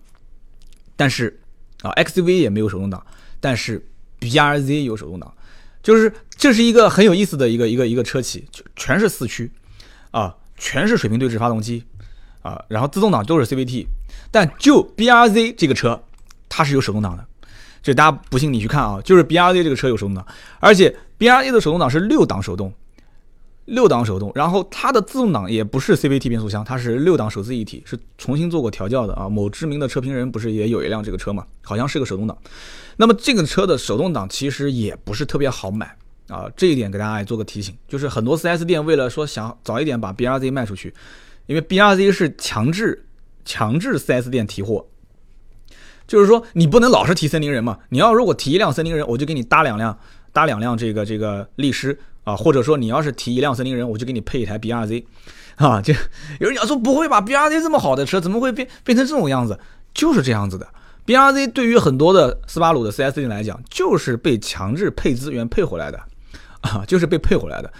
但是啊，X V 也没有手动挡，但是 B R Z 有手动挡，就是这是一个很有意思的一个一个一个车企，就全是四驱啊，全是水平对置发动机啊，然后自动挡都是 C V T，但就 B R Z 这个车，它是有手动挡的。这大家不信你去看啊，就是 B R Z 这个车有手动挡，而且 B R Z 的手动挡是六档手动，六档手动，然后它的自动挡也不是 C V T 变速箱，它是六档手自一体，是重新做过调教的啊。某知名的车评人不是也有一辆这个车嘛？好像是个手动挡。那么这个车的手动挡其实也不是特别好买啊，这一点给大家也做个提醒，就是很多 4S 店为了说想早一点把 B R Z 卖出去，因为 B R Z 是强制强制 4S 店提货。就是说，你不能老是提森林人嘛？你要如果提一辆森林人，我就给你搭两辆，搭两辆这个这个力狮啊，或者说你要是提一辆森林人，我就给你配一台 B R Z，啊，就有人讲说不会吧？B R Z 这么好的车，怎么会变变成这种样子？就是这样子的。B R Z 对于很多的斯巴鲁的 4S 店来讲，就是被强制配资源配回来的，啊，就是被配回来的。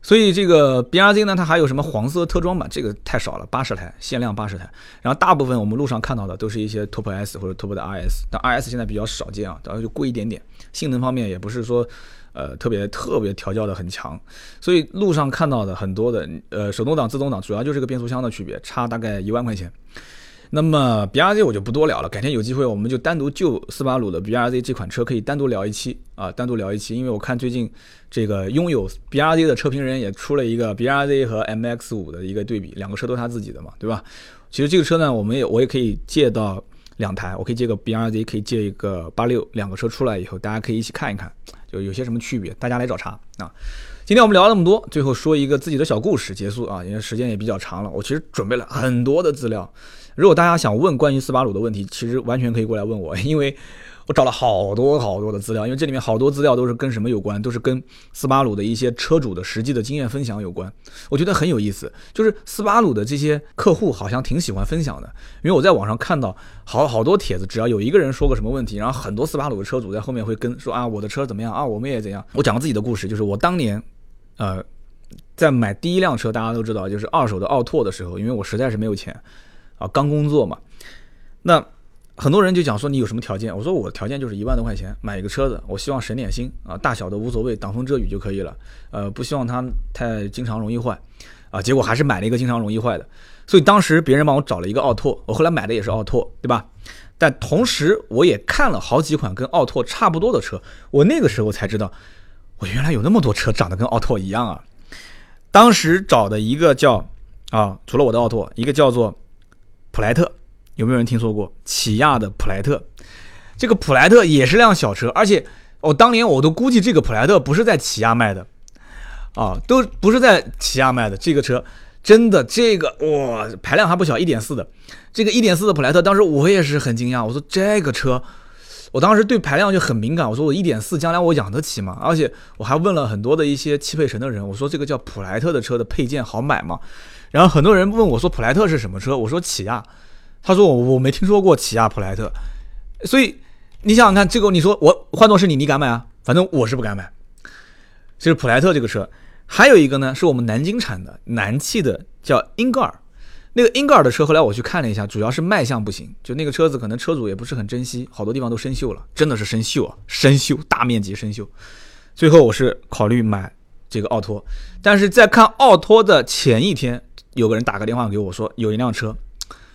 所以这个 B R Z 呢，它还有什么黄色特装版？这个太少了，八十台，限量八十台。然后大部分我们路上看到的都是一些 Top S 或者 Top 的 R S，但 R S 现在比较少见啊，然后就贵一点点。性能方面也不是说，呃，特别特别调教的很强。所以路上看到的很多的，呃，手动挡、自动挡，主要就是个变速箱的区别，差大概一万块钱。那么 B R Z 我就不多聊了，改天有机会我们就单独就斯巴鲁的 B R Z 这款车可以单独聊一期啊，单独聊一期，因为我看最近这个拥有 B R Z 的车评人也出了一个 B R Z 和 M X 五的一个对比，两个车都是他自己的嘛，对吧？其实这个车呢，我们也我也可以借到两台，我可以借个 B R Z，可以借一个八六，两个车出来以后，大家可以一起看一看，就有些什么区别，大家来找茬啊。今天我们聊了那么多，最后说一个自己的小故事结束啊，因为时间也比较长了，我其实准备了很多的资料。如果大家想问关于斯巴鲁的问题，其实完全可以过来问我，因为我找了好多好多的资料，因为这里面好多资料都是跟什么有关，都是跟斯巴鲁的一些车主的实际的经验分享有关，我觉得很有意思。就是斯巴鲁的这些客户好像挺喜欢分享的，因为我在网上看到好好多帖子，只要有一个人说个什么问题，然后很多斯巴鲁的车主在后面会跟说啊，我的车怎么样啊，我们也怎样。我讲个自己的故事，就是我当年，呃，在买第一辆车，大家都知道，就是二手的奥拓的时候，因为我实在是没有钱。啊，刚工作嘛，那很多人就讲说你有什么条件？我说我条件就是一万多块钱买一个车子，我希望省点心啊，大小的无所谓，挡风遮雨就可以了。呃，不希望它太经常容易坏啊。结果还是买了一个经常容易坏的，所以当时别人帮我找了一个奥拓，我后来买的也是奥拓，对吧？但同时我也看了好几款跟奥拓差不多的车，我那个时候才知道，我原来有那么多车长得跟奥拓一样啊。当时找的一个叫啊，除了我的奥拓，一个叫做。普莱特有没有人听说过？起亚的普莱特，这个普莱特也是辆小车，而且我当年我都估计这个普莱特不是在起亚卖的，啊，都不是在起亚卖的。这个车真的，这个哇，排量还不小，一点四的，这个一点四的普莱特，当时我也是很惊讶，我说这个车，我当时对排量就很敏感，我说我一点四将来我养得起吗？而且我还问了很多的一些汽配城的人，我说这个叫普莱特的车的配件好买吗？然后很多人问我说：“普莱特是什么车？”我说：“起亚。”他说：“我我没听说过起亚普莱特。”所以你想想看，这个你说我换做是你，你敢买啊？反正我是不敢买。其实普莱特这个车，还有一个呢，是我们南京产的南汽的，叫英格尔。那个英格尔的车，后来我去看了一下，主要是卖相不行，就那个车子可能车主也不是很珍惜，好多地方都生锈了，真的是生锈啊，生锈，大面积生锈。最后我是考虑买这个奥拓，但是在看奥拓的前一天，有个人打个电话给我说，有一辆车，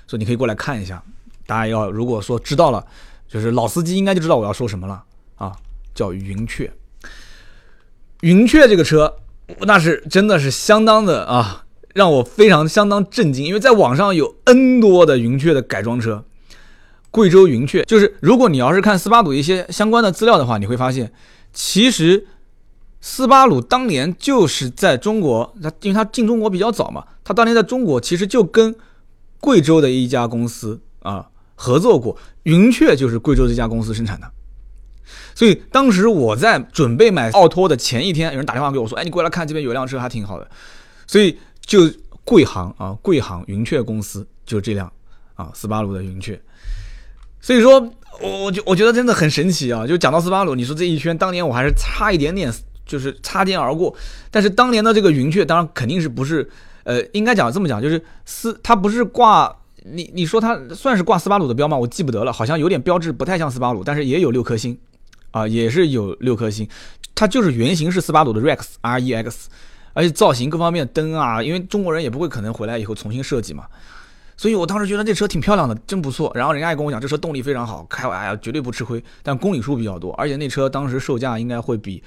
说你可以过来看一下。大家要如果说知道了，就是老司机应该就知道我要说什么了啊，叫云雀。云雀这个车，那是真的是相当的啊。让我非常相当震惊，因为在网上有 N 多的云雀的改装车，贵州云雀就是，如果你要是看斯巴鲁一些相关的资料的话，你会发现，其实斯巴鲁当年就是在中国，它因为它进中国比较早嘛，它当年在中国其实就跟贵州的一家公司啊合作过，云雀就是贵州这家公司生产的，所以当时我在准备买奥拓的前一天，有人打电话给我说，哎，你过来看这边有辆车还挺好的，所以。就贵行啊，贵行云雀公司就这辆啊，斯巴鲁的云雀。所以说，我我就我觉得真的很神奇啊！就讲到斯巴鲁，你说这一圈，当年我还是差一点点，就是擦肩而过。但是当年的这个云雀，当然肯定是不是，呃，应该讲这么讲，就是斯它不是挂你你说它算是挂斯巴鲁的标吗？我记不得了，好像有点标志不太像斯巴鲁，但是也有六颗星啊，也是有六颗星，它就是原型是斯巴鲁的 Rex R E X。而且造型各方面灯啊，因为中国人也不会可能回来以后重新设计嘛，所以我当时觉得这车挺漂亮的，真不错。然后人家也跟我讲，这车动力非常好，开完哎呀绝对不吃亏，但公里数比较多，而且那车当时售价应该会比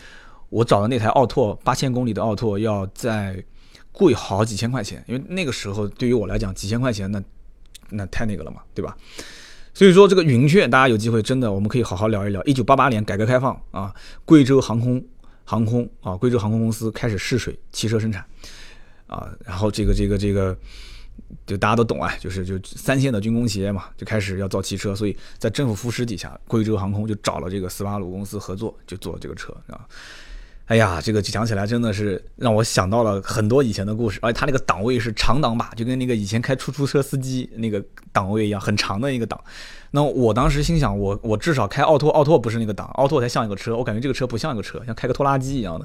我找的那台奥拓八千公里的奥拓要再贵好几千块钱，因为那个时候对于我来讲几千块钱那那太那个了嘛，对吧？所以说这个云雀大家有机会真的我们可以好好聊一聊。一九八八年改革开放啊，贵州航空。航空啊，贵州航空公司开始试水汽车生产，啊，然后这个这个这个，就大家都懂啊，就是就三线的军工企业嘛，就开始要造汽车，所以在政府扶持底下，贵州航空就找了这个斯巴鲁公司合作，就做这个车啊。哎呀，这个讲起来真的是让我想到了很多以前的故事，而且它那个档位是长档把，就跟那个以前开出租车司机那个档位一样，很长的一个档。那我当时心想，我我至少开奥拓，奥拓不是那个档，奥拓才像一个车，我感觉这个车不像一个车，像开个拖拉机一样的。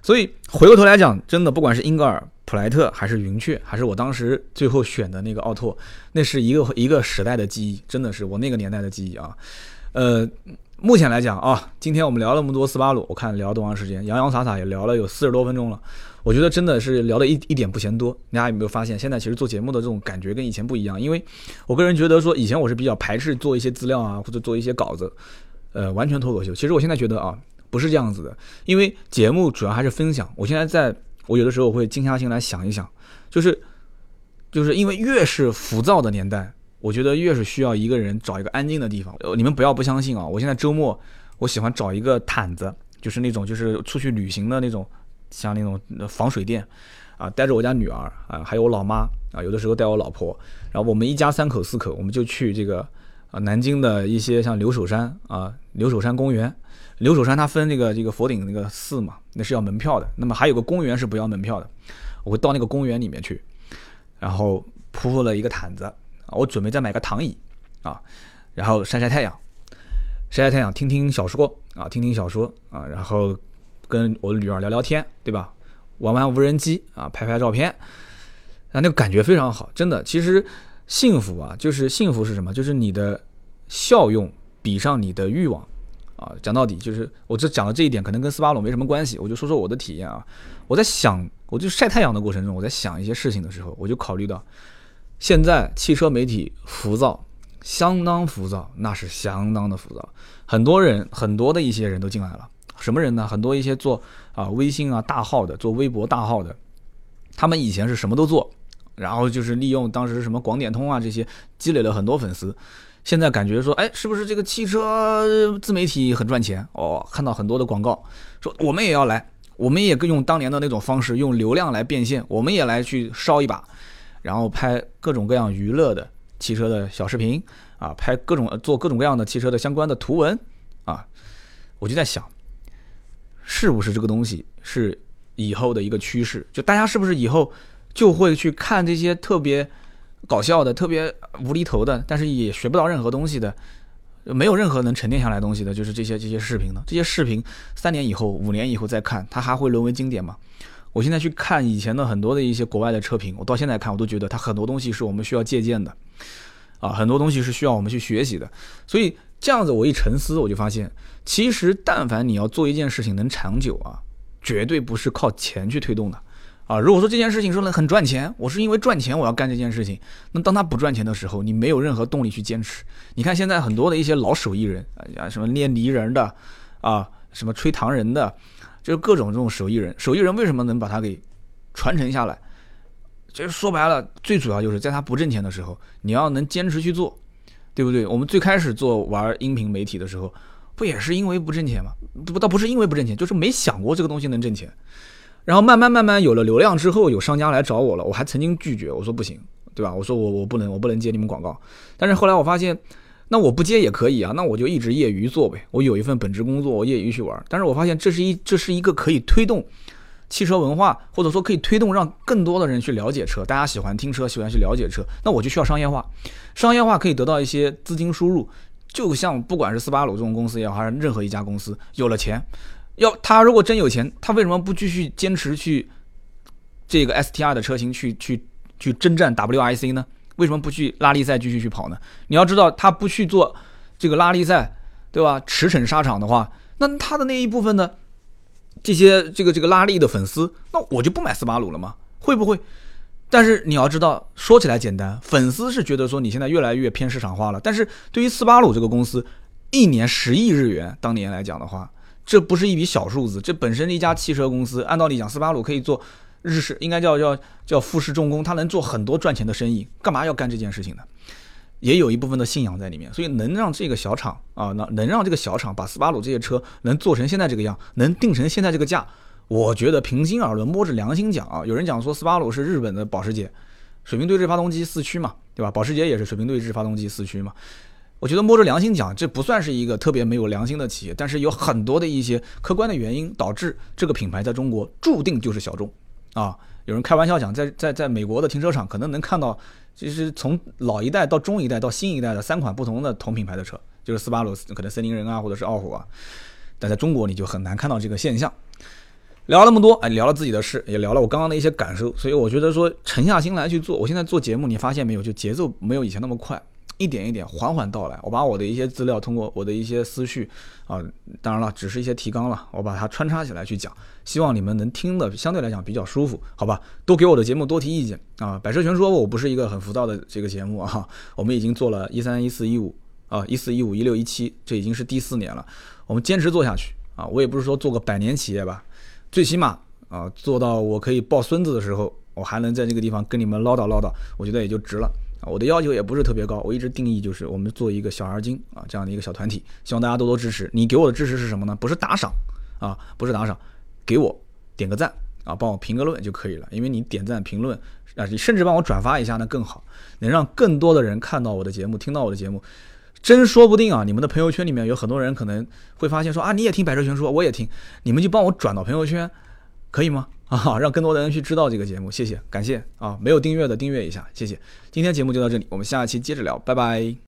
所以回过头来讲，真的不管是英格尔、普莱特，还是云雀，还是我当时最后选的那个奥拓，那是一个一个时代的记忆，真的是我那个年代的记忆啊，呃。目前来讲啊，今天我们聊了那么多斯巴鲁，我看聊多长时间，洋洋洒洒也聊了有四十多分钟了。我觉得真的是聊的一一点不嫌多。大家有没有发现，现在其实做节目的这种感觉跟以前不一样？因为我个人觉得说，以前我是比较排斥做一些资料啊，或者做一些稿子，呃，完全脱口秀。其实我现在觉得啊，不是这样子的，因为节目主要还是分享。我现在在，我有的时候会静下心来想一想，就是，就是因为越是浮躁的年代。我觉得越是需要一个人找一个安静的地方。你们不要不相信啊！我现在周末我喜欢找一个毯子，就是那种就是出去旅行的那种，像那种防水垫，啊，带着我家女儿啊，还有我老妈啊，有的时候带我老婆，然后我们一家三口四口，我们就去这个啊南京的一些像留守山啊，留守山公园。留守山它分那个这个佛顶那个寺嘛，那是要门票的。那么还有个公园是不要门票的，我会到那个公园里面去，然后铺了一个毯子。啊，我准备再买个躺椅，啊，然后晒晒太阳，晒晒太阳，听听小说啊，听听小说啊，然后跟我的女儿聊聊天，对吧？玩玩无人机啊，拍拍照片，啊，那个感觉非常好，真的。其实幸福啊，就是幸福是什么？就是你的效用比上你的欲望啊。讲到底，就是我这讲的这一点，可能跟斯巴鲁没什么关系。我就说说我的体验啊。我在想，我就晒太阳的过程中，我在想一些事情的时候，我就考虑到。现在汽车媒体浮躁，相当浮躁，那是相当的浮躁。很多人，很多的一些人都进来了。什么人呢？很多一些做啊微信啊大号的，做微博大号的，他们以前是什么都做，然后就是利用当时什么广点通啊这些，积累了很多粉丝。现在感觉说，哎，是不是这个汽车自媒体很赚钱？哦，看到很多的广告，说我们也要来，我们也用当年的那种方式，用流量来变现，我们也来去烧一把。然后拍各种各样娱乐的汽车的小视频啊，拍各种做各种各样的汽车的相关的图文啊，我就在想，是不是这个东西是以后的一个趋势？就大家是不是以后就会去看这些特别搞笑的、特别无厘头的，但是也学不到任何东西的，没有任何能沉淀下来东西的，就是这些这些视频呢？这些视频三年以后、五年以后再看，它还会沦为经典吗？我现在去看以前的很多的一些国外的车评，我到现在看我都觉得它很多东西是我们需要借鉴的，啊，很多东西是需要我们去学习的。所以这样子我一沉思，我就发现，其实但凡你要做一件事情能长久啊，绝对不是靠钱去推动的。啊，如果说这件事情说呢很赚钱，我是因为赚钱我要干这件事情，那当他不赚钱的时候，你没有任何动力去坚持。你看现在很多的一些老手艺人啊，什么捏泥人的，啊，什么吹糖人的，就是各种这种手艺人。手艺人为什么能把它给传承下来？就是说白了，最主要就是在他不挣钱的时候，你要能坚持去做，对不对？我们最开始做玩音频媒体的时候，不也是因为不挣钱吗？不，倒不是因为不挣钱，就是没想过这个东西能挣钱。然后慢慢慢慢有了流量之后，有商家来找我了，我还曾经拒绝，我说不行，对吧？我说我我不能我不能接你们广告。但是后来我发现，那我不接也可以啊，那我就一直业余做呗。我有一份本职工作，我业余去玩。但是我发现这是一这是一个可以推动汽车文化，或者说可以推动让更多的人去了解车，大家喜欢听车，喜欢去了解车，那我就需要商业化。商业化可以得到一些资金输入，就像不管是斯巴鲁这种公司也好，还是任何一家公司，有了钱。要他如果真有钱，他为什么不继续坚持去这个 STR 的车型去去去征战 WIC 呢？为什么不去拉力赛继续去跑呢？你要知道，他不去做这个拉力赛，对吧？驰骋沙场的话，那他的那一部分的这些这个这个拉力的粉丝，那我就不买斯巴鲁了吗？会不会？但是你要知道，说起来简单，粉丝是觉得说你现在越来越偏市场化了，但是对于斯巴鲁这个公司，一年十亿日元，当年来讲的话。这不是一笔小数字，这本身一家汽车公司，按道理讲，斯巴鲁可以做日式，应该叫叫叫富士重工，它能做很多赚钱的生意，干嘛要干这件事情呢？也有一部分的信仰在里面，所以能让这个小厂啊，能能让这个小厂把斯巴鲁这些车能做成现在这个样，能定成现在这个价，我觉得平心而论，摸着良心讲啊，有人讲说斯巴鲁是日本的保时捷，水平对置发动机四驱嘛，对吧？保时捷也是水平对置发动机四驱嘛。我觉得摸着良心讲，这不算是一个特别没有良心的企业，但是有很多的一些客观的原因导致这个品牌在中国注定就是小众啊。有人开玩笑讲，在在在美国的停车场可能能看到，就是从老一代到中一代到新一代的三款不同的同品牌的车，就是斯巴鲁、可能森林人啊，或者是傲虎啊。但在中国你就很难看到这个现象。聊那么多，哎，聊了自己的事，也聊了我刚刚的一些感受，所以我觉得说沉下心来去做。我现在做节目，你发现没有，就节奏没有以前那么快。一点一点缓缓到来，我把我的一些资料通过我的一些思绪啊，当然了，只是一些提纲了，我把它穿插起来去讲，希望你们能听的相对来讲比较舒服，好吧？多给我的节目多提意见啊！百车全说，我不是一个很浮躁的这个节目啊，我们已经做了一三一四一五啊，一四一五一六一七，这已经是第四年了，我们坚持做下去啊！我也不是说做个百年企业吧，最起码啊，做到我可以抱孙子的时候，我还能在这个地方跟你们唠叨唠叨，我觉得也就值了。我的要求也不是特别高，我一直定义就是我们做一个小而精啊这样的一个小团体，希望大家多多支持。你给我的支持是什么呢？不是打赏啊，不是打赏，给我点个赞啊，帮我评个论就可以了。因为你点赞评论啊，你甚至帮我转发一下那更好，能让更多的人看到我的节目，听到我的节目，真说不定啊，你们的朋友圈里面有很多人可能会发现说啊，你也听百车全说，我也听，你们就帮我转到朋友圈，可以吗？啊，让更多的人去知道这个节目，谢谢，感谢啊！没有订阅的订阅一下，谢谢。今天节目就到这里，我们下期接着聊，拜拜。